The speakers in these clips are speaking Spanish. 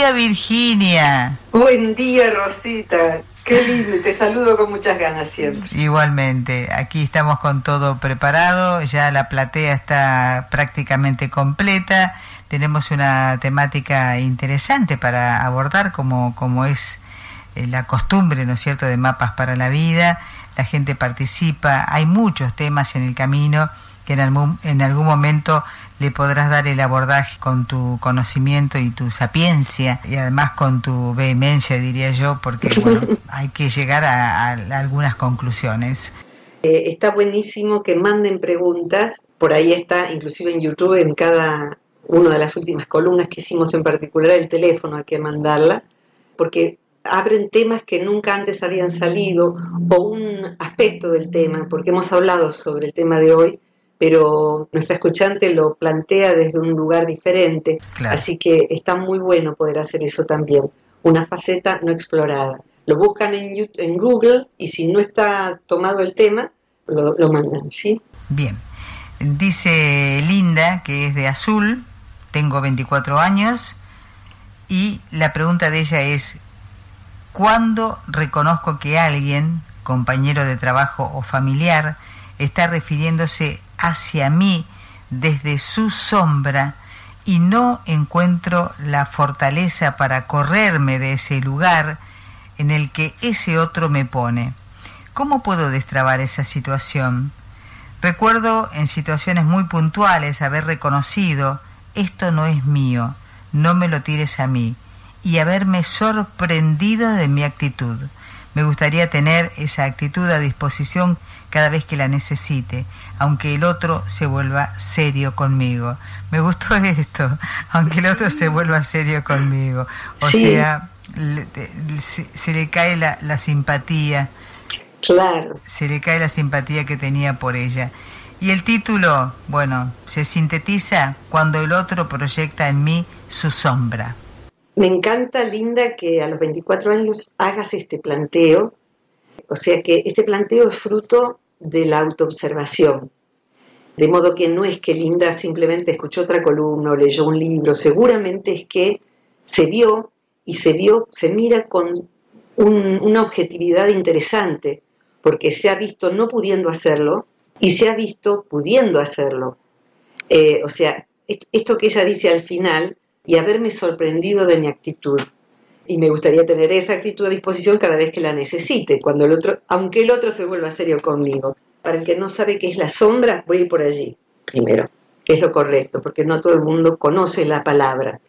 Día, Virginia. Buen día, Rosita. Qué lindo, te saludo con muchas ganas siempre. Igualmente, aquí estamos con todo preparado, ya la platea está prácticamente completa, tenemos una temática interesante para abordar como, como es eh, la costumbre, ¿no es cierto?, de mapas para la vida, la gente participa, hay muchos temas en el camino que en algún, en algún momento le podrás dar el abordaje con tu conocimiento y tu sapiencia y además con tu vehemencia, diría yo, porque bueno, hay que llegar a, algunas conclusiones. Eh, está buenísimo que manden preguntas, por ahí está, inclusive en YouTube, en cada una de las últimas columnas que hicimos en particular, el teléfono hay que mandarla, porque abren temas que nunca antes habían salido o un aspecto del tema, porque hemos hablado sobre el tema de hoy, pero nuestra escuchante lo plantea desde un lugar diferente, así que está muy bueno poder hacer eso también, una faceta no explorada. Lo buscan en, en Google y si no está tomado el tema, lo, lo mandan, ¿sí? Bien. Dice Linda, que es de Azul, tengo 24 años, y la pregunta de ella es, ¿cuándo reconozco que alguien, compañero de trabajo o familiar, está refiriéndose hacia mí desde su sombra y no encuentro la fortaleza para correrme de ese lugar en el que ese otro me pone. ¿Cómo puedo destrabar esa situación? Recuerdo en situaciones muy puntuales haber reconocido, esto no es mío, no me lo tires a mí, y haberme sorprendido de mi actitud. Me gustaría tener esa actitud a disposición cada vez que la necesite, aunque el otro se vuelva serio conmigo. Me gustó esto, aunque el otro se vuelva serio conmigo. O sea, se, le cae la, la simpatía. Claro. Se le cae la simpatía que tenía por ella. Y el título, bueno, se sintetiza cuando el otro proyecta en mí su sombra. Me encanta, Linda, que a los 24 años hagas este planteo. O sea que este planteo es fruto de la autoobservación. De modo que no es que Linda simplemente escuchó otra columna o leyó un libro, seguramente es que se vio y se vio, se mira con una objetividad interesante, porque se ha visto no pudiendo hacerlo y se ha visto pudiendo hacerlo. Eh, o sea, esto que ella dice al final, y haberme sorprendido de mi actitud. Y me gustaría tener esa actitud a disposición cada vez que la necesite, cuando el otro, aunque el otro se vuelva serio conmigo. Para el que no sabe qué es la sombra, voy a ir por allí, primero, que es lo correcto, porque no todo el mundo conoce la palabra.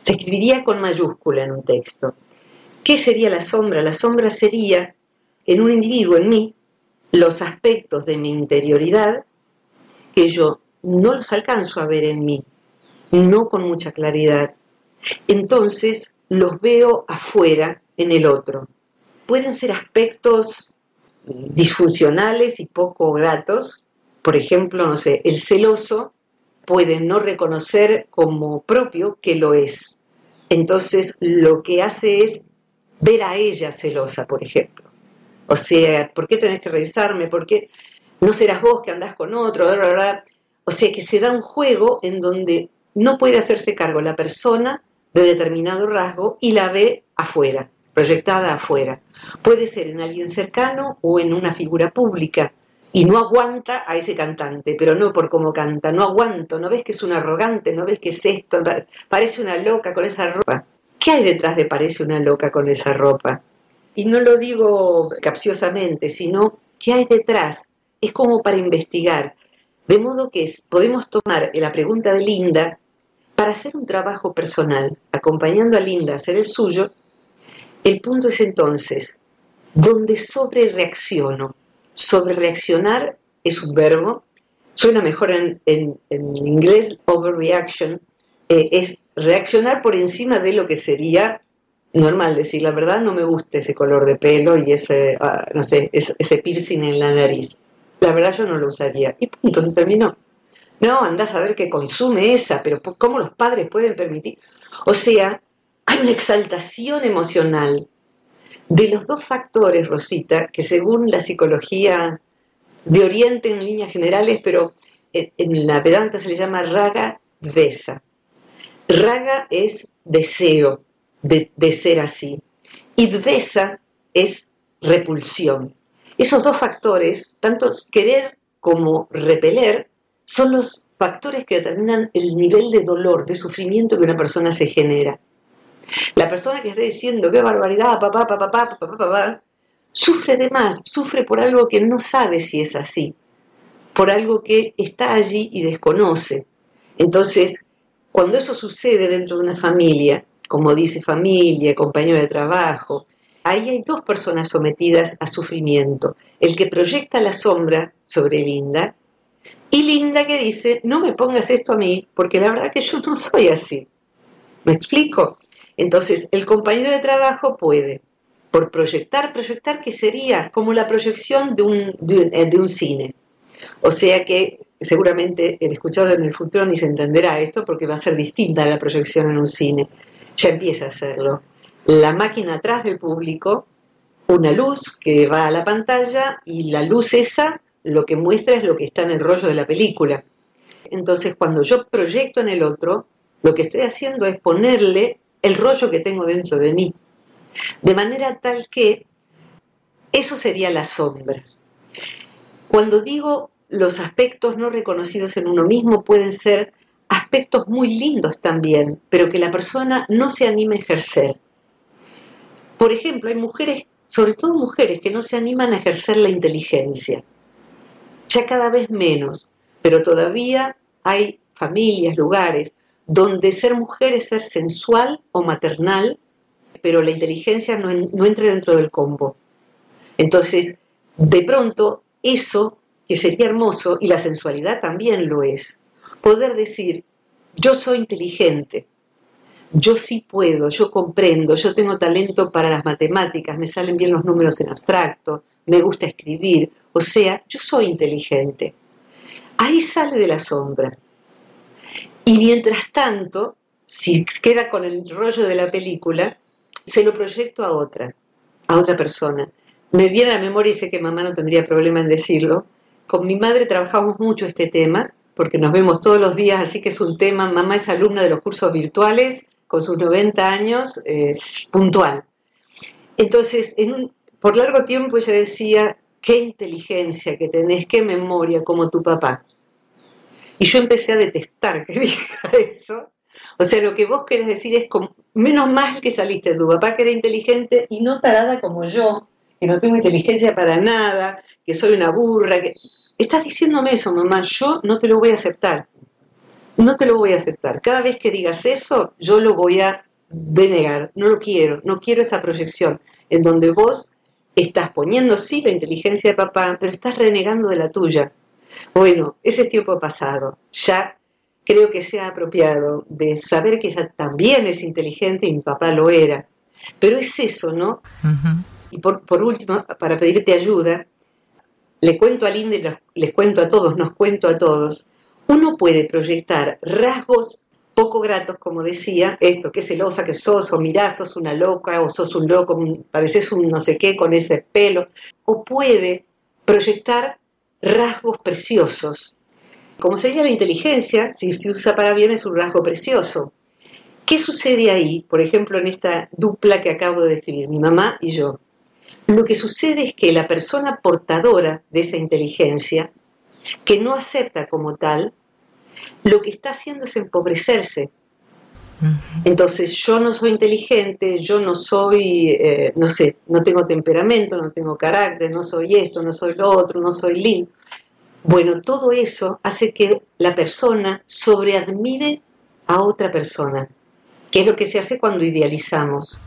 Se escribiría con mayúscula en un texto. ¿Qué sería la sombra? La sombra sería, en un individuo, en mí, los aspectos de mi interioridad que yo no los alcanzo a ver en mí, no con mucha claridad. Entonces los veo afuera en el otro. Pueden ser aspectos disfuncionales y poco gratos. Por ejemplo, no sé, el celoso puede no reconocer como propio que lo es. Entonces lo que hace es ver a ella celosa, por ejemplo. O sea, ¿por qué tenés que revisarme? ¿Por qué no serás vos que andás con otro? O sea, que se da un juego en donde no puede hacerse cargo la persona de determinado rasgo y la ve afuera, proyectada afuera. Puede ser en alguien cercano o en una figura pública y no aguanta a ese cantante, pero no por cómo canta, no aguanto, no ves que es un arrogante, no ves que es esto, parece una loca con esa ropa. ¿Qué hay detrás de parece una loca con esa ropa? Y no lo digo capciosamente, sino ¿qué hay detrás? Es como para investigar. De modo que podemos tomar la pregunta de Linda para hacer un trabajo personal, acompañando a Linda a hacer el suyo, el punto es entonces, donde sobre reacciono. Sobre reaccionar es un verbo, suena mejor en, inglés, overreaction, eh, es reaccionar por encima de lo que sería normal, decir la verdad no me gusta ese color de pelo y ese, ah, no sé, ese, piercing en la nariz. La verdad yo no lo usaría. Y punto, se terminó. No, andás a ver que consume esa, pero ¿cómo los padres pueden permitir? O sea, hay una exaltación emocional de los dos factores, Rosita, que según la psicología de Oriente en líneas generales, pero en, la Vedanta se le llama raga dvesa. Raga es deseo de, ser así y dvesa es repulsión. Esos dos factores, tanto querer como repeler, son los factores que determinan el nivel de dolor, de sufrimiento que una persona se genera. La persona que esté diciendo qué barbaridad, papá, papá, papá, papá, papá, sufre de más, sufre por algo que no sabe si es así, por algo que está allí y desconoce. Entonces, cuando eso sucede dentro de una familia, como dice familia, compañero de trabajo, ahí hay dos personas sometidas a sufrimiento. El que proyecta la sombra sobre Linda y Linda que dice, no me pongas esto a mí, porque la verdad que yo no soy así. ¿Me explico? Entonces, el compañero de trabajo puede por proyectar, proyectar que sería como la proyección de un, eh, de un, cine. O sea que seguramente el escuchado en el futuro ni se entenderá esto porque va a ser distinta la proyección en un cine. Ya empieza a hacerlo. La máquina atrás del público, una luz que va a la pantalla y la luz esa lo que muestra es lo que está en el rollo de la película. Entonces cuando yo proyecto en el otro, lo que estoy haciendo es ponerle el rollo que tengo dentro de mí. De manera tal que eso sería la sombra. Cuando digo los aspectos no reconocidos en uno mismo pueden ser aspectos muy lindos también, pero que la persona no se anime a ejercer. Por ejemplo, hay mujeres, sobre todo mujeres, que no se animan a ejercer la inteligencia. Ya cada vez menos, pero todavía hay familias, lugares, donde ser mujer es ser sensual o maternal pero la inteligencia no, no entra dentro del combo. Entonces, de pronto, eso que sería hermoso, y la sensualidad también lo es, poder decir, yo soy inteligente, yo sí puedo, yo comprendo, yo tengo talento para las matemáticas, me salen bien los números en abstracto, me gusta escribir, o sea, yo soy inteligente. Ahí sale de la sombra. Y mientras tanto, si queda con el rollo de la película, se lo proyecto a otra, a otra persona. Me viene a la memoria y sé que mamá no tendría problema en decirlo. Con mi madre trabajamos mucho este tema, porque nos vemos todos los días, así que es un tema, mamá es alumna de los cursos virtuales, con sus 90 años, es puntual. Entonces, por largo tiempo ella decía, qué inteligencia que tenés, qué memoria como tu papá. Y yo empecé a detestar que diga eso, o sea, lo que vos querés decir es, menos mal que saliste tu papá que era inteligente y no tarada como yo, que no tengo inteligencia para nada, que soy una burra. Estás diciéndome eso, mamá, yo no te lo voy a aceptar. No te lo voy a aceptar. Cada vez que digas eso, yo lo voy a denegar. No lo quiero, no quiero esa proyección en donde vos estás poniendo sí la inteligencia de papá, pero estás renegando de la tuya. Bueno, ese tiempo pasado. Ya creo que sea apropiado de saber que ella también es inteligente y mi papá lo era. Pero es eso, ¿no? Y por, último, para pedirte ayuda, le cuento a Linda y les cuento a todos, nos cuento a todos, uno puede proyectar rasgos poco gratos, como decía, esto, que celosa que sos, o mirá, sos una loca, o sos un loco, pareces un no sé qué con ese pelo, o puede proyectar rasgos preciosos, como sería la inteligencia, si se usa para bien, es un rasgo precioso. ¿Qué sucede ahí, por ejemplo, en esta dupla que acabo de describir, mi mamá y yo? Lo que sucede es que la persona portadora de esa inteligencia, que no acepta como tal, lo que está haciendo es empobrecerse. Entonces yo no soy inteligente, yo no soy, eh, no sé, no tengo temperamento, no tengo carácter, no soy esto, no soy lo otro, no soy lindo. Bueno, todo eso hace que la persona sobreadmire a otra persona, que es lo que se hace cuando idealizamos.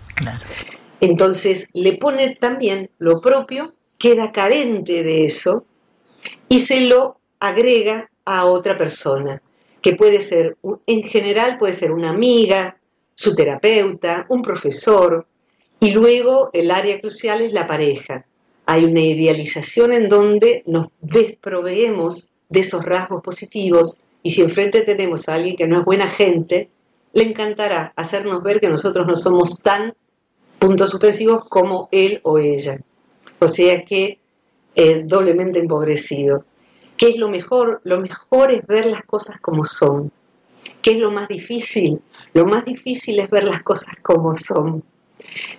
Entonces le pone también lo propio, queda carente de eso y se lo agrega a otra persona, que puede ser, en general puede ser una amiga, su terapeuta, un profesor, y luego el área crucial es la pareja. Hay una idealización en donde nos desproveemos de esos rasgos positivos y si enfrente tenemos a alguien que no es buena gente, le encantará hacernos ver que nosotros no somos tan puntos suspensivos como él o ella. O sea que eh, doblemente empobrecido. ¿Qué es lo mejor? Lo mejor es ver las cosas como son. ¿Qué es lo más difícil? Lo más difícil es ver las cosas como son.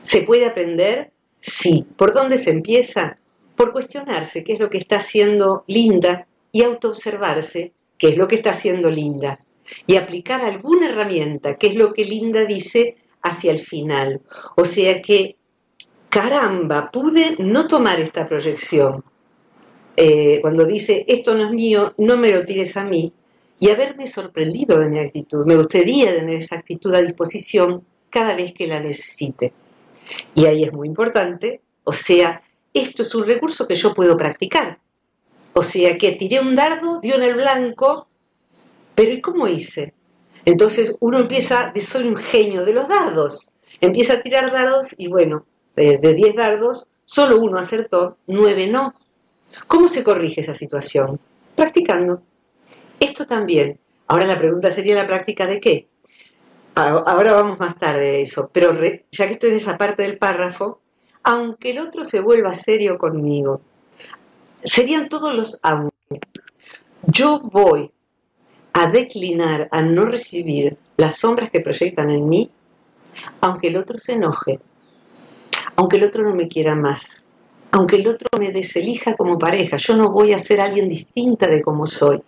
¿Se puede aprender? Sí. ¿Por dónde se empieza? Por cuestionarse qué es lo que está haciendo Linda y autoobservarse qué es lo que está haciendo Linda. Y aplicar alguna herramienta, que es lo que Linda dice hacia el final. O sea que, caramba, pude no tomar esta proyección. Eh, cuando dice, esto no es mío, no me lo tires a mí, y haberme sorprendido de mi actitud. Me gustaría tener esa actitud a disposición cada vez que la necesite. Y ahí es muy importante, o sea, esto es un recurso que yo puedo practicar. O sea, que tiré un dardo, dio en el blanco, pero ¿y cómo hice? Entonces uno empieza, soy un genio de los dardos, empieza a tirar dardos y bueno, de 10 dardos, solo uno acertó, 9 no. ¿Cómo se corrige esa situación? Practicando. Esto también. Ahora la pregunta sería la práctica de qué. Ahora vamos más tarde de eso, pero ya que estoy en esa parte del párrafo, aunque el otro se vuelva serio conmigo, serían todos los aunque. Yo voy a declinar, a no recibir las sombras que proyectan en mí, aunque el otro se enoje, aunque el otro no me quiera más, aunque el otro me deselija como pareja, yo no voy a ser alguien distinta de como soy.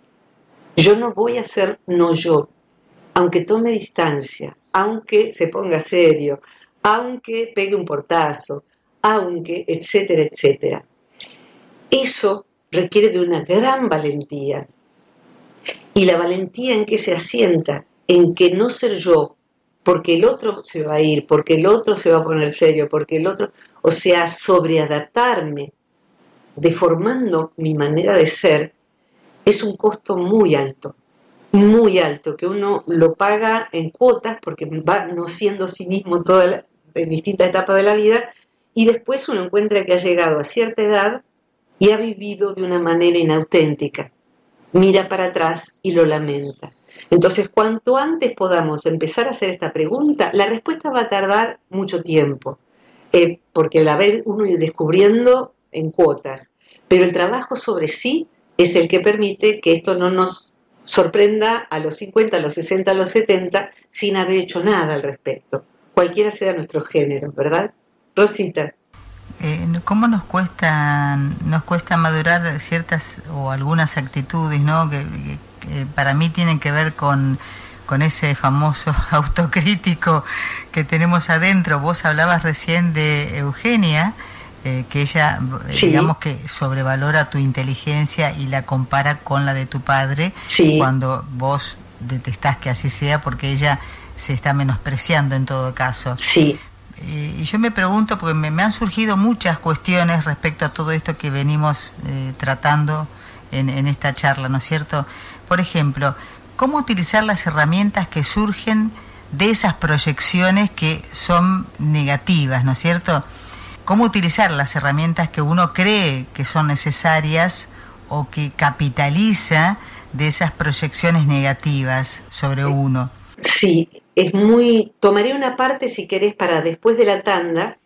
Yo no voy a ser no yo, aunque tome distancia, aunque se ponga serio, aunque pegue un portazo, aunque, etcétera, etcétera. Eso requiere de una gran valentía. Y la valentía en que se asienta, en que no ser yo, porque el otro se va a ir, porque el otro se va a poner serio, porque el otro, o sea, sobreadaptarme, deformando mi manera de ser, es un costo muy alto, muy alto, que uno lo paga en cuotas porque va no siendo sí mismo en distintas etapas de la vida, y después uno encuentra que ha llegado a cierta edad y ha vivido de una manera inauténtica. Mira para atrás y lo lamenta. Entonces, cuanto antes podamos empezar a hacer esta pregunta, la respuesta va a tardar mucho tiempo, eh, porque la ve uno ir descubriendo en cuotas, pero el trabajo sobre sí es el que permite que esto no nos sorprenda a los 50, a los 60, a los 70 sin haber hecho nada al respecto, cualquiera sea nuestro género, ¿verdad? Rosita. Eh, ¿Cómo nos cuesta, nos cuesta madurar ciertas o algunas actitudes, ¿no? que, para mí tienen que ver con, con ese famoso autocrítico que tenemos adentro? Vos hablabas recién de Eugenia, eh, que ella, eh, digamos que sobrevalora tu inteligencia y la compara con la de tu padre, cuando vos detestás que así sea porque ella se está menospreciando en todo caso. Sí. Eh, y yo me pregunto, porque me, han surgido muchas cuestiones respecto a todo esto que venimos tratando en, en esta charla, ¿no es cierto? Por ejemplo, ¿cómo utilizar las herramientas que surgen de esas proyecciones que son negativas, ¿no es cierto? cómo utilizar las herramientas que uno cree que son necesarias o que capitaliza de esas proyecciones negativas sobre uno. Sí, es muy... Tomaré una parte, si querés, para después de la tanda.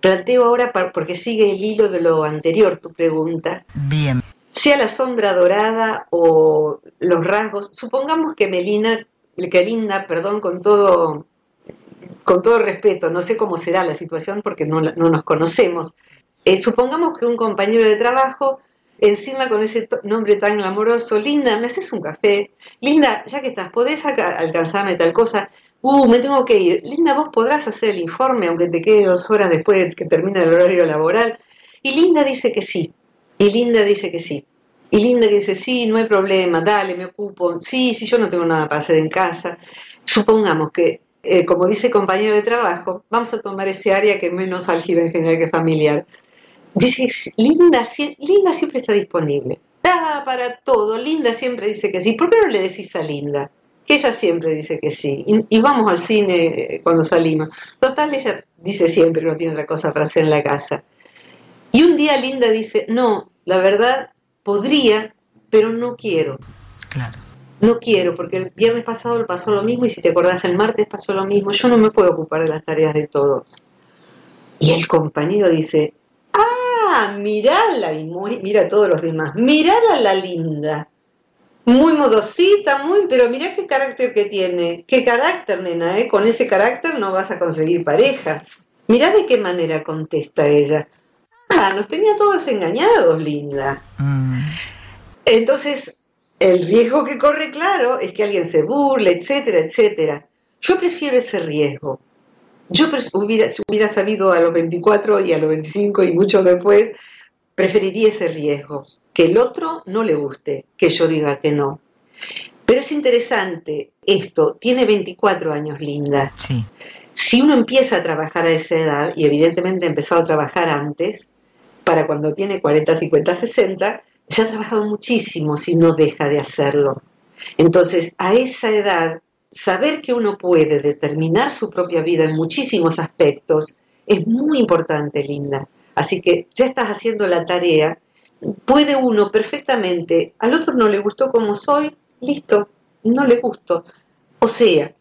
Planteo ahora, porque sigue el hilo de lo anterior, tu pregunta. Bien. Sea la sombra dorada o los rasgos. Supongamos que Melina, que Linda, perdón, con todo con todo respeto, no sé cómo será la situación porque no, nos conocemos. Eh, supongamos que un compañero de trabajo, encima con ese nombre tan glamoroso, Linda, ¿me haces un café? Linda, ya que estás, ¿podés alcanzarme tal cosa? Uh, me tengo que ir. Linda, vos podrás hacer el informe aunque te quede dos horas después de que termine el horario laboral. Y Linda dice que sí. Y Linda dice que sí. Y Linda dice, sí, no hay problema, dale, me ocupo. Sí, sí, yo no tengo nada para hacer en casa. Supongamos que eh, como dice compañero de trabajo, vamos a tomar ese área que es menos álgida en general que familiar. Dice, Linda, Linda siempre está disponible. Ah, para todo. Linda siempre dice que sí. ¿Por qué no le decís a Linda? Que ella siempre dice que sí. Y, vamos al cine eh, cuando salimos. Total, ella dice siempre, no tiene otra cosa para hacer en la casa. Y un día Linda dice, no, la verdad, podría, pero no quiero. Claro. No quiero, porque el viernes pasado pasó lo mismo y si te acordás el martes pasó lo mismo. Yo no me puedo ocupar de las tareas de todo. Y el compañero dice, ah, mirala, y mira a todos los demás, mirala la linda. Muy modosita, muy, pero mira qué carácter que tiene. Qué carácter, nena, ¿eh? Con ese carácter no vas a conseguir pareja. Mirá de qué manera contesta ella. Ah, nos tenía todos engañados, linda. Mm. Entonces, el riesgo que corre, claro, es que alguien se burle, etcétera, etcétera. Yo prefiero ese riesgo. Yo hubiera, si hubiera sabido a los 24 y a los 25 y mucho después, preferiría ese riesgo. Que el otro no le guste, que yo diga que no. Pero es interesante esto, tiene 24 años, Linda. Sí. Si uno empieza a trabajar a esa edad, y evidentemente ha empezado a trabajar antes, para cuando tiene 40, 50, 60, ya ha trabajado muchísimo si no deja de hacerlo. Entonces, a esa edad, saber que uno puede determinar su propia vida en muchísimos aspectos es muy importante, Linda. Así que ya estás haciendo la tarea. Puede uno perfectamente, al otro no le gustó como soy, listo, no le gustó. O sea,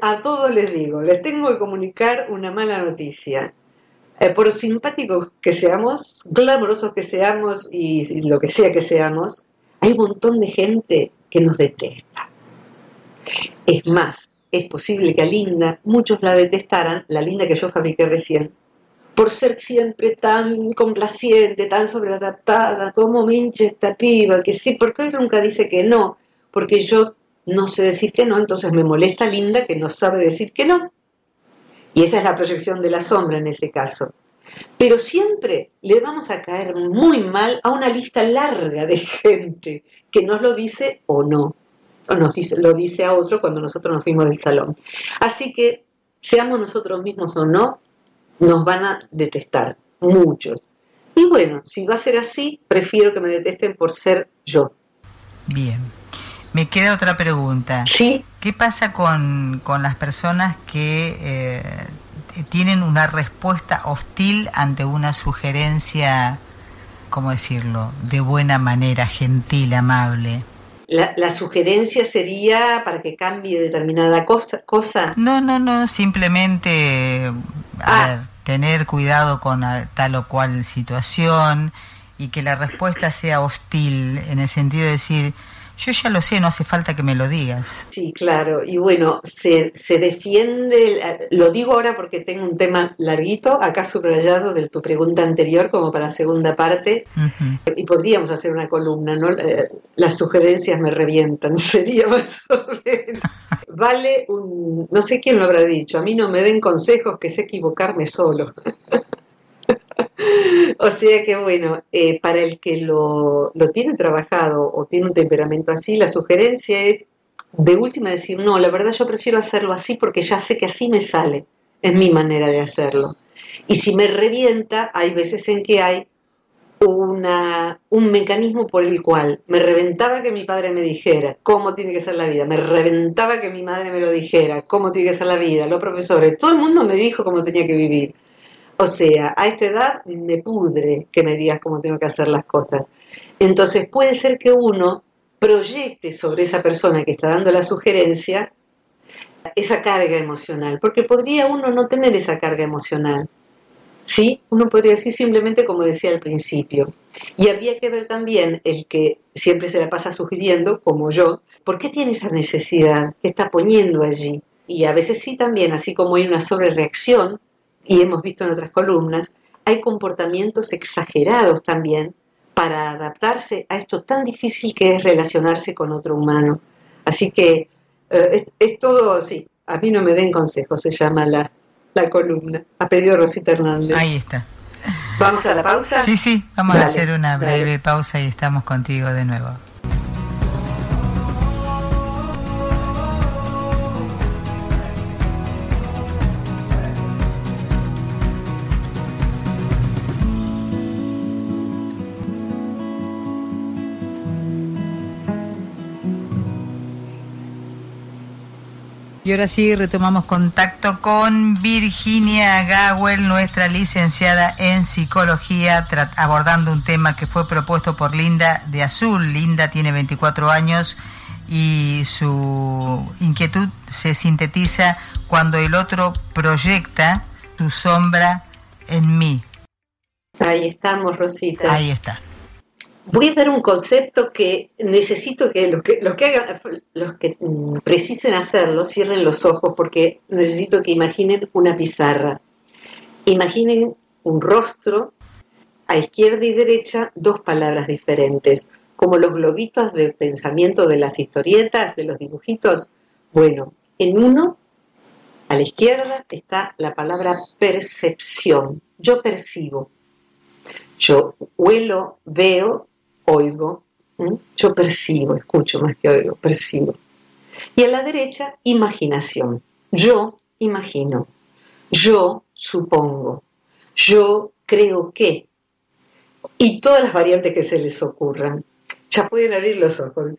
a todos les digo, les tengo que comunicar una mala noticia. Eh, por simpáticos que seamos, glamorosos que seamos y, lo que sea que seamos, hay un montón de gente que nos detesta. Es más, es posible que a Linda muchos la detestaran, la Linda que yo fabriqué recién, por ser siempre tan complaciente, tan sobreadaptada, como minche esta piba, que sí, porque él nunca dice que no, porque yo no sé decir que no, entonces me molesta Linda que no sabe decir que no. Y esa es la proyección de la sombra en ese caso. Pero siempre le vamos a caer muy mal a una lista larga de gente que nos lo dice o no. O nos dice, lo dice a otro cuando nosotros nos fuimos del salón. Así que, seamos nosotros mismos o no, nos van a detestar muchos. Y bueno, si va a ser así, prefiero que me detesten por ser yo. Bien. Me queda otra pregunta. Sí. ¿Qué pasa con, las personas que eh, tienen una respuesta hostil ante una sugerencia, ¿cómo decirlo?, de buena manera, gentil, amable? La, sugerencia sería para que cambie determinada cosa. No, no, no, simplemente ah. tener cuidado con tal o cual situación y que la respuesta sea hostil en el sentido de decir, yo ya lo sé, no hace falta que me lo digas. Sí, claro. Y bueno, se, se defiende, lo digo ahora porque tengo un tema larguito, acá subrayado de tu pregunta anterior como para segunda parte, y podríamos hacer una columna, ¿no? Eh, las sugerencias me revientan, sería más o menos. Vale un, no sé quién lo habrá dicho, a mí no me den consejos que sé equivocarme solo. o sea que bueno, eh, para el que lo, tiene trabajado o tiene un temperamento así, la sugerencia es de última decir, no, la verdad yo prefiero hacerlo así porque ya sé que así me sale, es mi manera de hacerlo. Y si me revienta, hay veces en que hay una, un mecanismo por el cual me reventaba que mi padre me dijera cómo tiene que ser la vida, me reventaba que mi madre me lo dijera, cómo tiene que ser la vida, los profesores, todo el mundo me dijo cómo tenía que vivir. O sea, a esta edad me pudre que me digas cómo tengo que hacer las cosas. Entonces puede ser que uno proyecte sobre esa persona que está dando la sugerencia esa carga emocional, porque podría uno no tener esa carga emocional. ¿Sí? Uno podría decir simplemente como decía al principio. Y habría que ver también el que siempre se la pasa sugiriendo, como yo, ¿por qué tiene esa necesidad? ¿Qué está poniendo allí? Y a veces sí también, así como hay una sobrereacción, y hemos visto en otras columnas, hay comportamientos exagerados también para adaptarse a esto tan difícil que es relacionarse con otro humano. Así que eh, es, todo, sí, a mí no me den consejos, se llama la, la columna, ha pedido Rosita Hernández. Ahí está. ¿Vamos a la pausa? Sí, sí, vamos a hacer una breve pausa y estamos contigo de nuevo. Y ahora sí retomamos contacto con Virginia Gawel, nuestra licenciada en psicología, abordando un tema que fue propuesto por Linda de Azul. Linda tiene 24 años y su inquietud se sintetiza cuando el otro proyecta su sombra en mí. Ahí estamos, Rosita. Ahí está. Voy a dar un concepto que necesito que los que, hagan, los que mm, precisen hacerlo cierren los ojos porque necesito que imaginen una pizarra. Imaginen un rostro, a izquierda y derecha dos palabras diferentes, como los globitos de pensamiento de las historietas, de los dibujitos. Bueno, en uno, a la izquierda, está la palabra percepción. Yo percibo. Yo huelo, veo oigo, yo percibo, escucho más que oigo, percibo. Y a la derecha, imaginación. Yo imagino, yo supongo, yo creo que, y todas las variantes que se les ocurran. Ya pueden abrir los ojos.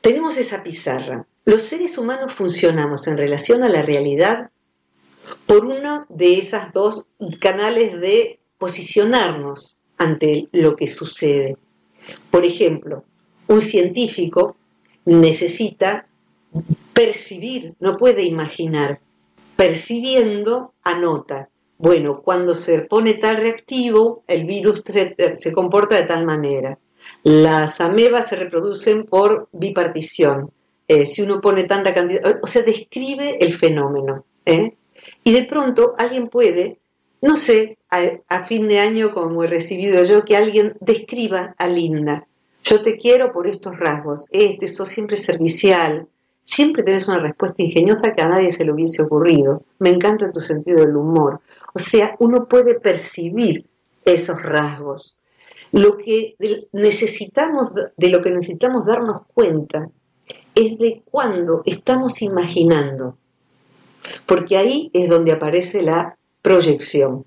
Tenemos esa pizarra. Los seres humanos funcionamos en relación a la realidad por uno de esas dos canales de posicionarnos ante lo que sucede. Por ejemplo, un científico necesita percibir, no puede imaginar. Percibiendo, anota. Bueno, cuando se pone tal reactivo, el virus se, comporta de tal manera. Las amebas se reproducen por bipartición. Eh, si uno pone tanta cantidad, o sea, describe el fenómeno. ¿eh? Y de pronto alguien puede no sé, a, fin de año, como he recibido yo, que alguien describa a Linda. Yo te quiero por estos rasgos. Este, sos siempre servicial. Siempre tenés una respuesta ingeniosa que a nadie se le hubiese ocurrido. Me encanta tu sentido del humor. O sea, uno puede percibir esos rasgos. Lo que necesitamos, de lo que necesitamos darnos cuenta es de cuando estamos imaginando. Porque ahí es donde aparece la proyección.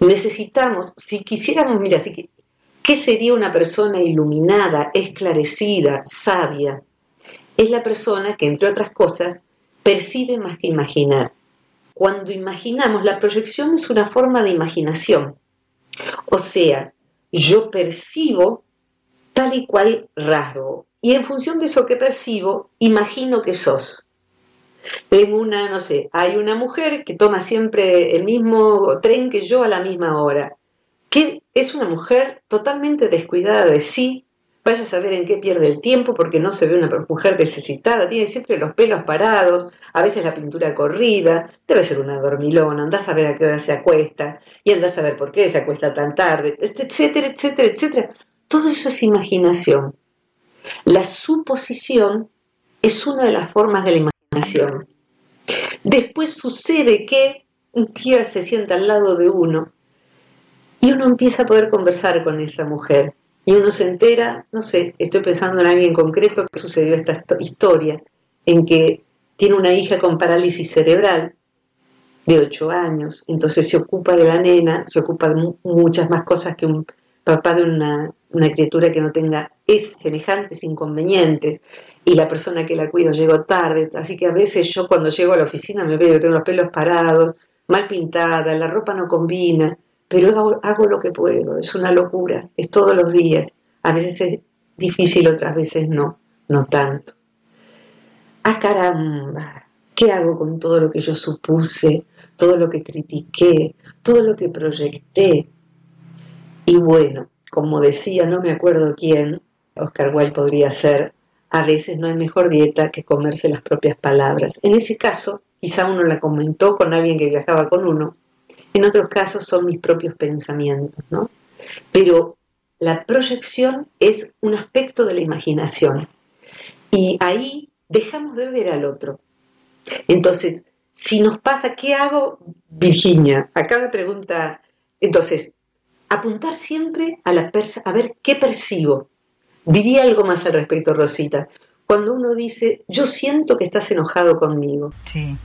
Necesitamos, si quisiéramos, mira, si, ¿qué sería una persona iluminada, esclarecida, sabia? Es la persona que, entre otras cosas, percibe más que imaginar. Cuando imaginamos, la proyección es una forma de imaginación. O sea, yo percibo tal y cual rasgo. Y en función de eso que percibo, imagino que sos. Tengo una, no sé, hay una mujer que toma siempre el mismo tren que yo a la misma hora, que es una mujer totalmente descuidada de sí, vaya a saber en qué pierde el tiempo porque no se ve una mujer necesitada, tiene siempre los pelos parados, a veces la pintura corrida, debe ser una dormilona, anda a saber a qué hora se acuesta y anda a saber por qué se acuesta tan tarde, etcétera, etcétera, etcétera. Todo eso es imaginación. La suposición es una de las formas de la imaginación Después sucede que un tío se sienta al lado de uno y uno empieza a poder conversar con esa mujer. Y uno se entera, no sé, estoy pensando en alguien concreto que sucedió esta historia, en que tiene una hija con parálisis cerebral de 8 años, entonces se ocupa de la nena, se ocupa de muchas más cosas que un papá de una, criatura que no tenga es semejantes inconvenientes y la persona que la cuida llegó tarde, así que a veces yo cuando llego a la oficina me veo, tengo los pelos parados, mal pintada, la ropa no combina, pero hago, lo que puedo, es una locura, es todos los días, a veces es difícil, otras veces no, no tanto. ¡Ah, caramba! ¿Qué hago con todo lo que yo supuse, todo lo que critiqué, todo lo que proyecté? Y bueno, como decía, no me acuerdo quién, Oscar Wilde podría ser, a veces no hay mejor dieta que comerse las propias palabras. En ese caso, quizá uno la comentó con alguien que viajaba con uno, en otros casos son mis propios pensamientos, ¿no? Pero la proyección es un aspecto de la imaginación y ahí dejamos de ver al otro. Entonces, si nos pasa, ¿qué hago, Virginia? Acá me pregunta, entonces, apuntar siempre a la persa, a ver qué percibo. Diría algo más al respecto, Rosita. Cuando uno dice, yo siento que estás enojado conmigo. Sí.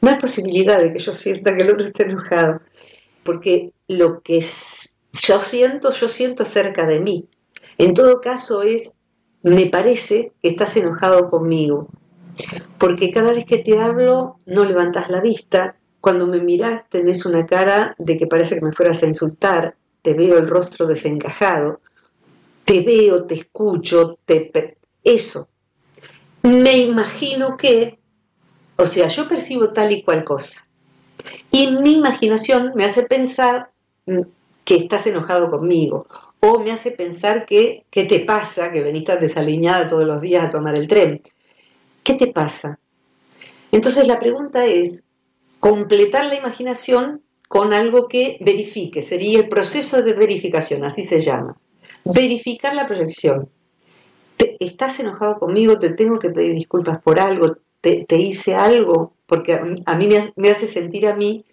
No hay posibilidad de que yo sienta que el otro esté enojado. Porque lo que yo siento, yo siento cerca de mí. En todo caso es, me parece que estás enojado conmigo. Porque cada vez que te hablo no levantas la vista, cuando me miras tenés una cara de que parece que me fueras a insultar, te veo el rostro desencajado, te veo, te escucho, te... Eso. Me imagino que, o sea, yo percibo tal y cual cosa. Y mi imaginación me hace pensar mm, que estás enojado conmigo, o me hace pensar que, ¿qué te pasa? Que venís desaliñada todos los días a tomar el tren. ¿Qué te pasa? Entonces la pregunta es, completar la imaginación con algo que verifique, sería el proceso de verificación, así se llama. Verificar la proyección. ¿Estás enojado conmigo? ¿Te tengo que pedir disculpas por algo? ¿Te, hice algo? Porque a mí, me, hace sentir a mí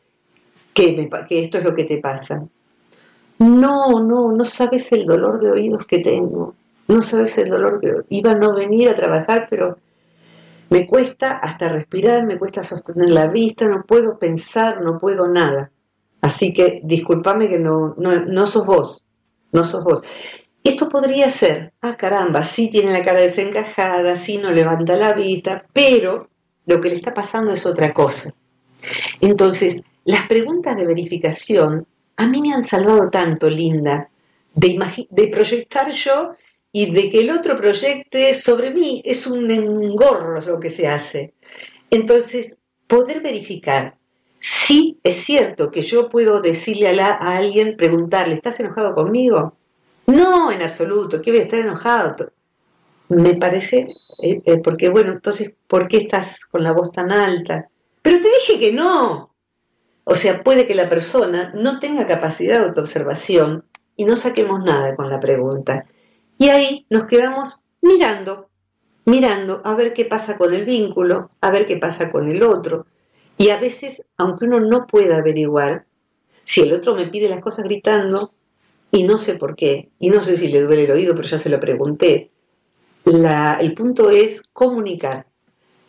que, que esto es lo que te pasa. No, no, no sabes el dolor de oídos que tengo. No sabes el dolor que iba a no venir a trabajar, pero me cuesta hasta respirar, me cuesta sostener la vista, no puedo pensar, no puedo nada. Así que discúlpame que no, no, no sos vos, no sos vos. Esto podría ser, ah caramba, sí tiene la cara desencajada, sí no levanta la vista, pero lo que le está pasando es otra cosa. Entonces, las preguntas de verificación a mí me han salvado tanto, Linda, de, de proyectar yo y de que el otro proyecte sobre mí es un engorro lo que se hace. Entonces, poder verificar si es cierto que yo puedo decirle a, a alguien, preguntarle, ¿estás enojado conmigo? No, en absoluto, ¿qué voy a estar enojado? Me parece, eh, eh, porque bueno, entonces, ¿por qué estás con la voz tan alta? Pero te dije que no. O sea, puede que la persona no tenga capacidad de autoobservación y no saquemos nada con la pregunta. Y ahí nos quedamos mirando, mirando a ver qué pasa con el vínculo, a ver qué pasa con el otro. Y a veces, aunque uno no pueda averiguar, si el otro me pide las cosas gritando, y no sé por qué, y no sé si le duele el oído, pero ya se lo pregunté, el punto es comunicar.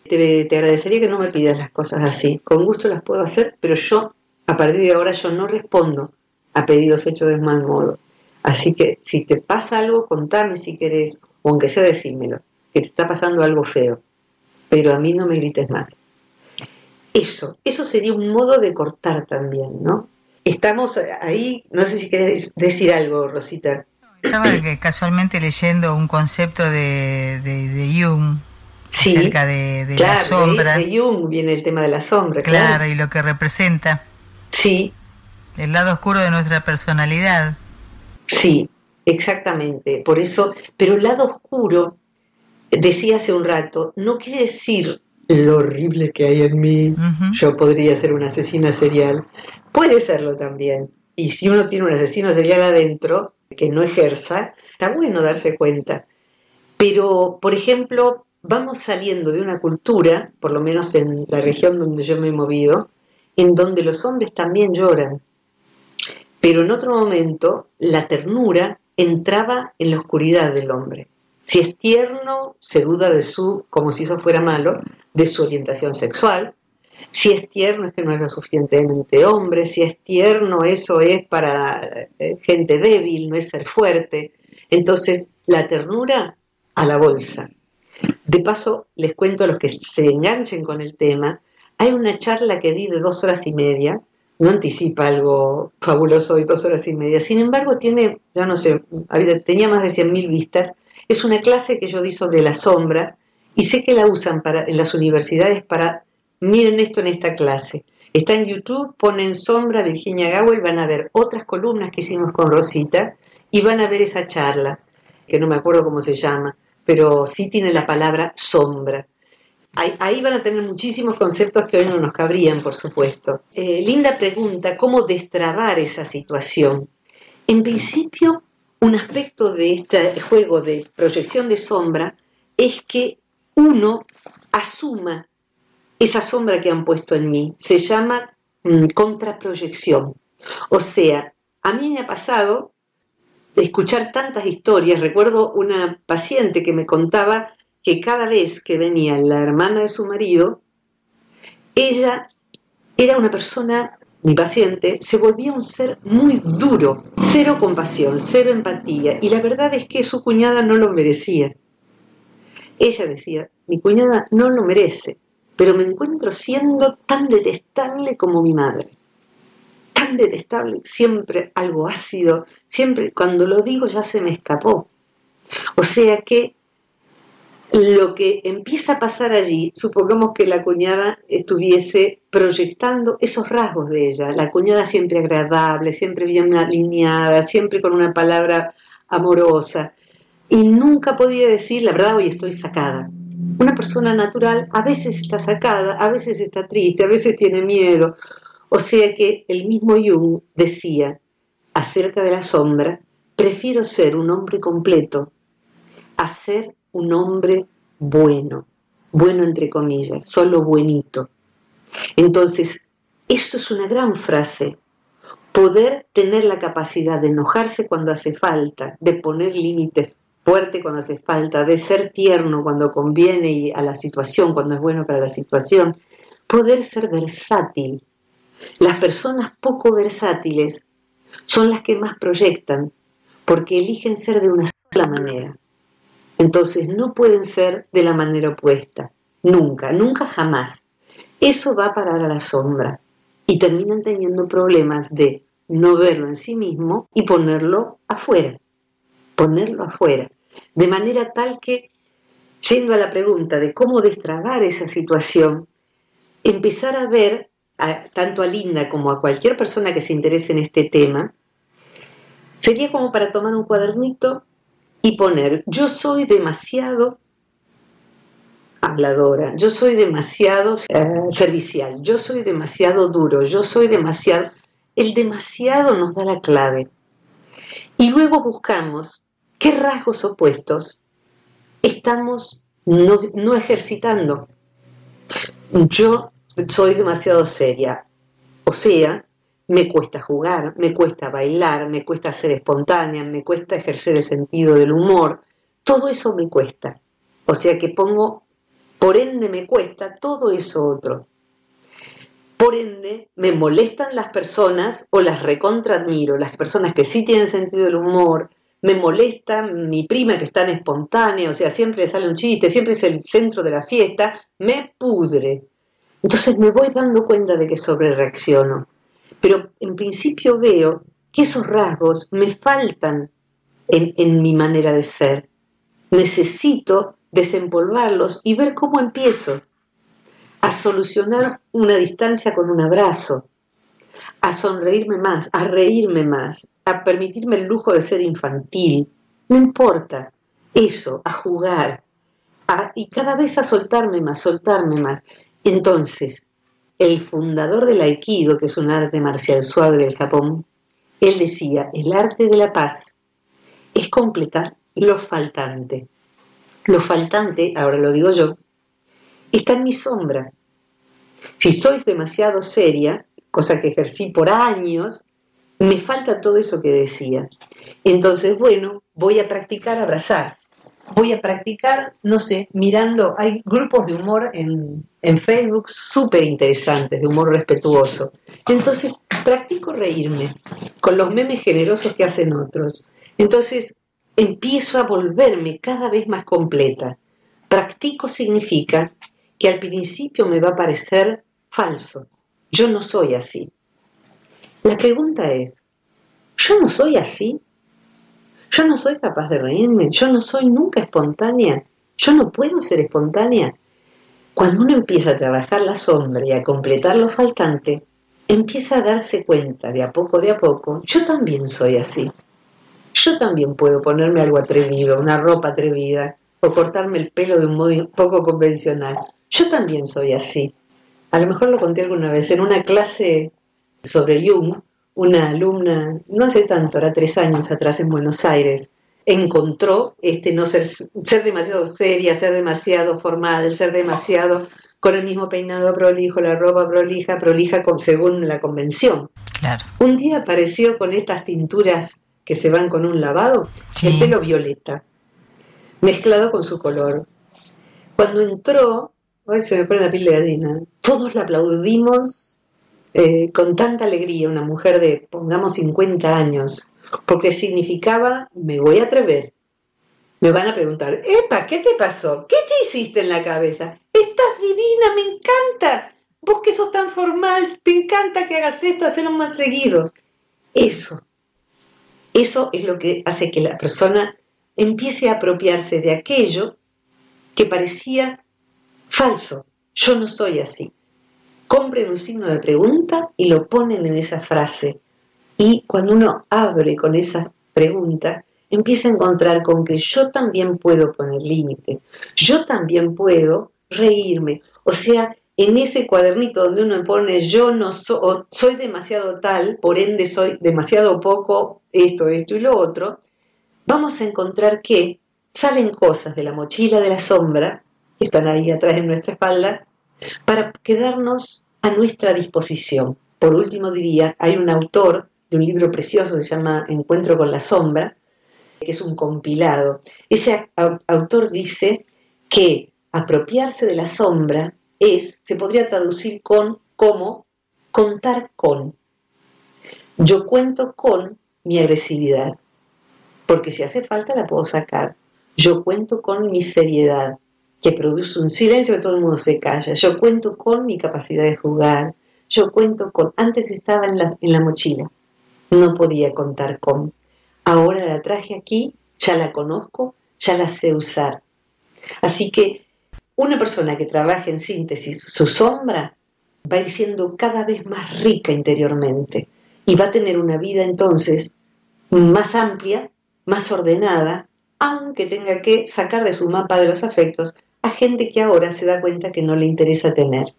Te, te agradecería que no me pidas las cosas así. Con gusto las puedo hacer, pero yo, a partir de ahora, yo no respondo a pedidos hechos de mal modo. Así que si te pasa algo, contame si querés, o aunque sea decímelo, que te está pasando algo feo, pero a mí no me grites más. Eso, eso sería un modo de cortar también, ¿no? Estamos ahí, no sé si querés decir algo, Rosita. Estaba casualmente leyendo un concepto de, de, Jung acerca de, la sombra. De, Jung viene el tema de la sombra, claro. y lo que representa. Sí. El lado oscuro de nuestra personalidad. Sí, exactamente. Por eso, pero el lado oscuro, decía hace un rato, no quiere decir lo horrible que hay en mí, yo podría ser una asesina serial. Puede serlo también. Y si uno tiene un asesino serial adentro, que no ejerza, está bueno darse cuenta. Pero, por ejemplo, vamos saliendo de una cultura, por lo menos en la región donde yo me he movido, en donde los hombres también lloran. Pero en otro momento la ternura entraba en la oscuridad del hombre. Si es tierno, se duda de su, como si eso fuera malo, de su orientación sexual. Si es tierno es que no es lo suficientemente hombre. Si es tierno, eso es para eh, gente débil, no es ser fuerte. Entonces, la ternura a la bolsa. De paso, les cuento a los que se enganchen con el tema, hay una charla que di de dos horas y media no anticipa algo fabuloso de dos horas y media. Sin embargo, tiene, ya no sé, tenía más de 100.000 vistas. Es una clase que yo di sobre la sombra y sé que la usan en las universidades para, miren esto en esta clase. Está en YouTube, ponen sombra Virginia Gowell, van a ver otras columnas que hicimos con Rosita y van a ver esa charla, que no me acuerdo cómo se llama, pero sí tiene la palabra sombra. Ahí, van a tener muchísimos conceptos que hoy no nos cabrían, por supuesto. Eh, linda pregunta, ¿cómo destrabar esa situación? En principio, un aspecto de este juego de proyección de sombra es que uno asuma esa sombra que han puesto en mí. Se llama mm, contraproyección. O sea, a mí me ha pasado de escuchar tantas historias. Recuerdo una paciente que me contaba que cada vez que venía la hermana de su marido, ella era una persona, mi paciente, se volvía un ser muy duro, cero compasión, cero empatía, y la verdad es que su cuñada no lo merecía. Ella decía, mi cuñada no lo merece, pero me encuentro siendo tan detestable como mi madre. Tan detestable, siempre algo ácido, siempre cuando lo digo ya se me escapó. O sea que lo que empieza a pasar allí, supongamos que la cuñada estuviese proyectando esos rasgos de ella, la cuñada siempre agradable, siempre bien alineada, siempre con una palabra amorosa, y nunca podía decir, la verdad, hoy estoy sacada. Una persona natural a veces está sacada, a veces está triste, a veces tiene miedo. O sea que el mismo Jung decía acerca de la sombra, prefiero ser un hombre completo a ser un hombre bueno, bueno entre comillas, solo buenito. Entonces, eso es una gran frase. Poder tener la capacidad de enojarse cuando hace falta, de poner límites fuerte cuando hace falta, de ser tierno cuando conviene y a la situación, cuando es bueno para la situación, poder ser versátil. Las personas poco versátiles son las que más proyectan, porque eligen ser de una sola manera. Entonces no pueden ser de la manera opuesta, nunca, nunca jamás. Eso va a parar a la sombra y terminan teniendo problemas de no verlo en sí mismo y ponerlo afuera, ponerlo afuera. De manera tal que, yendo a la pregunta de cómo destrabar esa situación, empezar a ver, tanto a Linda como a cualquier persona que se interese en este tema, sería como para tomar un cuadernito y poner, yo soy demasiado habladora, yo soy demasiado eh, servicial, yo soy demasiado duro, yo soy demasiado... El demasiado nos da la clave. Y luego buscamos ¿Qué rasgos opuestos estamos no, ejercitando? Yo soy demasiado seria, o sea, me cuesta jugar, me cuesta bailar, me cuesta ser espontánea, me cuesta ejercer el sentido del humor, todo eso me cuesta. O sea que pongo, por ende me cuesta todo eso otro. Por ende, me molestan las personas o las recontra admiro, las personas que sí tienen sentido del humor, me molesta mi prima que es tan espontánea, o sea, siempre sale un chiste, siempre es el centro de la fiesta, me pudre. Entonces me voy dando cuenta de que sobre reacciono. Pero en principio veo que esos rasgos me faltan en, mi manera de ser. Necesito desempolvarlos y ver cómo empiezo a solucionar una distancia con un abrazo, a sonreírme más, a reírme más, a permitirme el lujo de ser infantil, no importa, eso, a jugar, y cada vez a soltarme más, soltarme más. Entonces, el fundador del Aikido, que es un arte marcial suave del Japón, él decía, el arte de la paz es completar lo faltante. Lo faltante, ahora lo digo yo, está en mi sombra. Si sois demasiado seria, cosa que ejercí por años, me falta todo eso que decía. Entonces, bueno, voy a practicar abrazar. Voy a practicar, no sé, mirando, hay grupos de humor en, en Facebook súper interesantes, de humor respetuoso. Entonces, practico reírme con los memes generosos que hacen otros. Entonces, empiezo a volverme cada vez más completa. Practico significa que al principio me va a parecer falso. Yo no soy así. La pregunta es, ¿yo no soy así? ¿Yo no soy capaz de reírme? ¿Yo no soy nunca espontánea? ¿Yo no puedo ser espontánea? Cuando uno empieza a trabajar la sombra y a completar lo faltante, empieza a darse cuenta de a poco de a poco, yo también soy así. Yo también puedo ponerme algo atrevido, una ropa atrevida, o cortarme el pelo de un modo poco convencional. Yo también soy así. A lo mejor lo conté alguna vez en una clase sobre Jung, una alumna, no hace tanto, era tres años atrás en Buenos Aires, encontró este no ser, ser demasiado seria, ser demasiado formal, ser demasiado con el mismo peinado prolijo, la ropa prolija, prolija con, según la convención. Claro. Un día apareció con estas tinturas que se van con un lavado, el pelo violeta, mezclado con su color. Cuando entró, se me pone la piel de gallina, todos la aplaudimos eh, con tanta alegría una mujer de, pongamos, 50 años, porque significaba, me voy a atrever, Me van a preguntar, Epa, ¿qué te pasó? ¿Qué te hiciste en la cabeza? Estás divina, me encanta. Vos que sos tan formal, te encanta que hagas esto, hacerlo más seguido. Eso, eso es lo que hace que la persona empiece a apropiarse de aquello que parecía falso. Yo no soy así. Compren un signo de pregunta y lo ponen en esa frase. Y cuando uno abre con esa pregunta, empieza a encontrar con que yo también puedo poner límites, yo también puedo reírme. O sea, en ese cuadernito donde uno pone yo no soy demasiado tal, por ende soy demasiado poco esto, esto y lo otro, vamos a encontrar que salen cosas de la mochila de la sombra, que están ahí atrás de nuestra espalda, para quedarnos a nuestra disposición. Por último diría, hay un autor de un libro precioso que se llama Encuentro con la sombra, que es un compilado. Ese autor dice que apropiarse de la sombra es, se podría traducir con como contar con. Yo cuento con mi agresividad, porque si hace falta la puedo sacar. Yo cuento con mi seriedad, que produce un silencio todo el mundo se calla. Yo cuento con mi capacidad de jugar. Yo cuento con... Antes estaba en la, en la mochila, no podía contar con. Ahora la traje aquí, ya la conozco, ya la sé usar. Así que una persona que trabaja en síntesis su sombra va a ir siendo cada vez más rica interiormente y va a tener una vida entonces más amplia, más ordenada, aunque tenga que sacar de su mapa de los afectos a gente que ahora se da cuenta que no le interesa tener.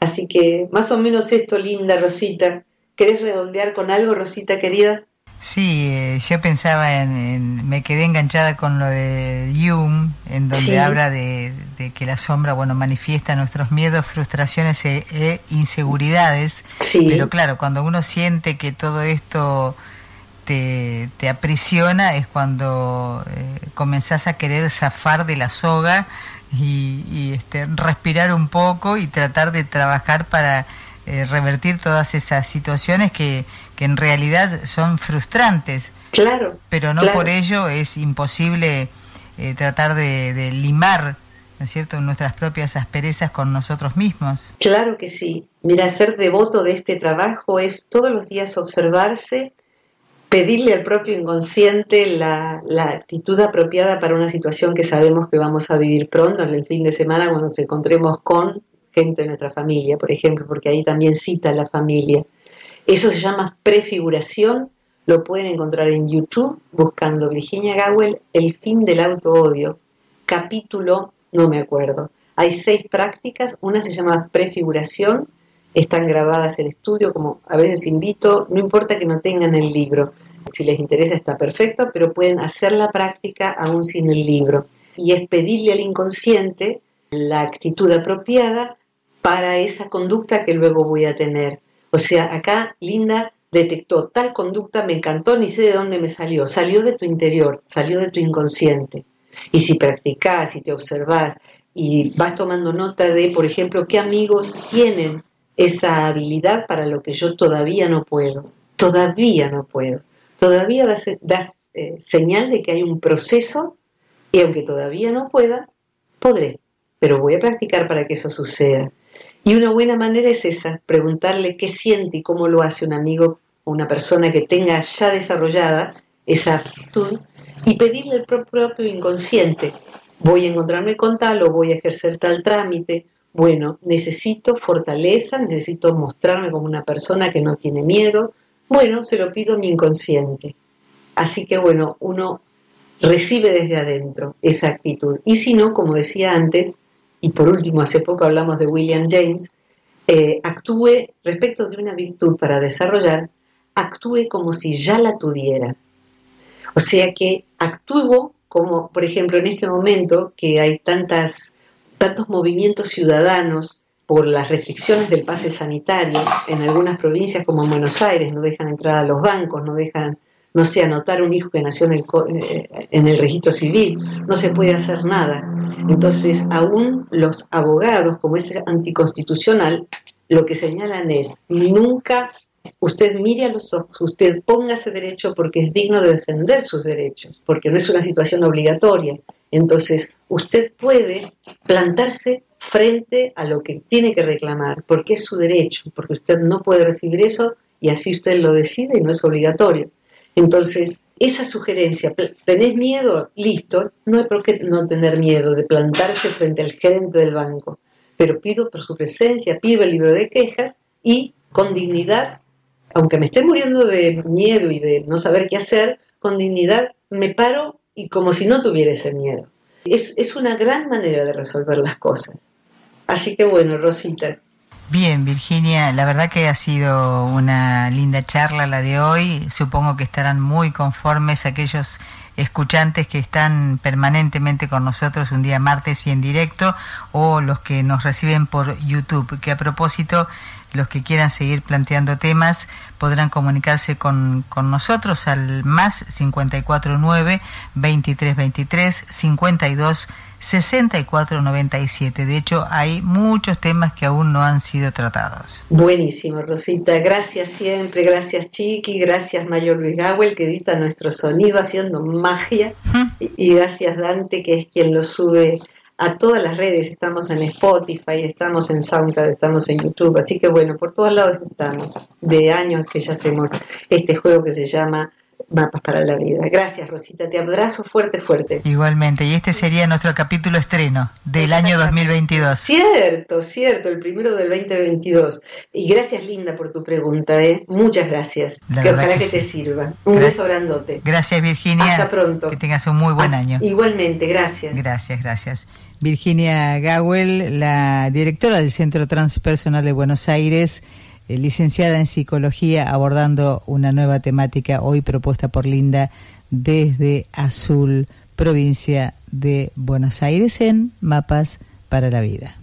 Así que más o menos esto, linda Rosita. ¿Querés redondear con algo, Rosita querida? Sí, eh, yo pensaba en, me quedé enganchada con lo de Jung, en donde habla de, que la sombra, bueno, manifiesta nuestros miedos, frustraciones e, e inseguridades. Pero claro, cuando uno siente que todo esto te, te aprisiona es cuando eh, comenzás a querer zafar de la soga y, este, respirar un poco y tratar de trabajar para eh, revertir todas esas situaciones que, que, en realidad son frustrantes. Claro. Pero no por ello es imposible eh, tratar de, limar, ¿no es cierto?, nuestras propias asperezas con nosotros mismos. Claro que sí. Mira, ser devoto de este trabajo es todos los días observarse pedirle al propio inconsciente la, actitud apropiada para una situación que sabemos que vamos a vivir pronto, en el fin de semana, cuando nos encontremos con gente de nuestra familia, por ejemplo, porque ahí también cita la familia. Eso se llama prefiguración, lo pueden encontrar en YouTube buscando Virginia Gowell, El fin del auto-odio, capítulo, no me acuerdo. Hay seis prácticas, una se llama prefiguración, están grabadas en estudio, como a veces invito, no importa que no tengan el libro, si les interesa está perfecto, pero pueden hacer la práctica aún sin el libro. Y es pedirle al inconsciente la actitud apropiada para esa conducta que luego voy a tener. O sea, acá Linda detectó tal conducta, me encantó, ni sé de dónde me salió. Salió de tu interior, salió de tu inconsciente. Y si practicás y te observás y vas tomando nota de, por ejemplo, qué amigos tienen esa habilidad para lo que yo todavía no puedo, todavía no puedo todavía das, eh, señal de que hay un proceso y aunque todavía no pueda, podré, pero voy a practicar para que eso suceda. Y una buena manera es esa, preguntarle qué siente y cómo lo hace un amigo o una persona que tenga ya desarrollada esa actitud y pedirle al propio inconsciente, voy a encontrarme con tal o voy a ejercer tal trámite, bueno, necesito fortaleza, necesito mostrarme como una persona que no tiene miedo, bueno, se lo pido a mi inconsciente. Así que bueno, uno recibe desde adentro esa actitud. Y si no, como decía antes, y por último, hace poco hablamos de William James, eh, actúe respecto de una virtud para desarrollar, actúe como si ya la tuviera. O sea que actúo como, por ejemplo, en este momento que hay tantas, tantos movimientos ciudadanos por las restricciones del pase sanitario, en algunas provincias como en Buenos Aires no dejan entrar a los bancos, no dejan, no sé, anotar un hijo que nació en el, eh, en el registro civil, no se puede hacer nada. Entonces, aún los abogados, como es anticonstitucional, lo que señalan es, nunca usted mire a los ojos, usted póngase derecho porque es digno de defender sus derechos, porque no es una situación obligatoria. Entonces, usted puede plantarse frente a lo que tiene que reclamar, porque es su derecho, porque usted no puede recibir eso y así usted lo decide y no es obligatorio. Entonces, esa sugerencia, ¿tenés miedo? Listo, no hay por qué no tener miedo de plantarse frente al gerente del banco, pero pido por su presencia, pido el libro de quejas y con dignidad, aunque me esté muriendo de miedo y de no saber qué hacer, con dignidad me paro y como si no tuviera ese miedo. Es, es una gran manera de resolver las cosas. Así que bueno, Rosita, Bien, Virginia, la verdad que ha sido una linda charla la de hoy. Supongo que estarán muy conformes aquellos escuchantes que están permanentemente con nosotros un día martes y en directo o los que nos reciben por YouTube, que a propósito los que quieran seguir planteando temas podrán comunicarse con, con nosotros al más 549 2323 52 6497. De hecho, hay muchos temas que aún no han sido tratados. Buenísimo, Rosita. Gracias siempre. Gracias, Chiqui. Gracias, Mayor Luis Gawel, que edita nuestro sonido haciendo magia. Y gracias, Dante, que es quien lo sube a todas las redes. Estamos en Spotify, estamos en SoundCloud, estamos en YouTube. Así que bueno, por todos lados estamos. De años que ya hacemos este juego que se llama mapas para la vida. Gracias, Rosita. Te abrazo fuerte, fuerte. Igualmente. Y este sería nuestro capítulo estreno del año 2022. Cierto, cierto, el primero del 2022. Y gracias, Linda, por tu pregunta. ¿eh? Muchas gracias. que ojalá que, te sirva. Un beso grandote. Gracias, Virginia. Hasta pronto. Que tengas un muy buen ah, año. Igualmente, gracias. Gracias, gracias. Virginia Gawel, la directora del Centro Transpersonal de Buenos Aires. Eh, licenciada en psicología, abordando una nueva temática hoy propuesta por Linda desde Azul, provincia de Buenos Aires, en Mapas para la Vida.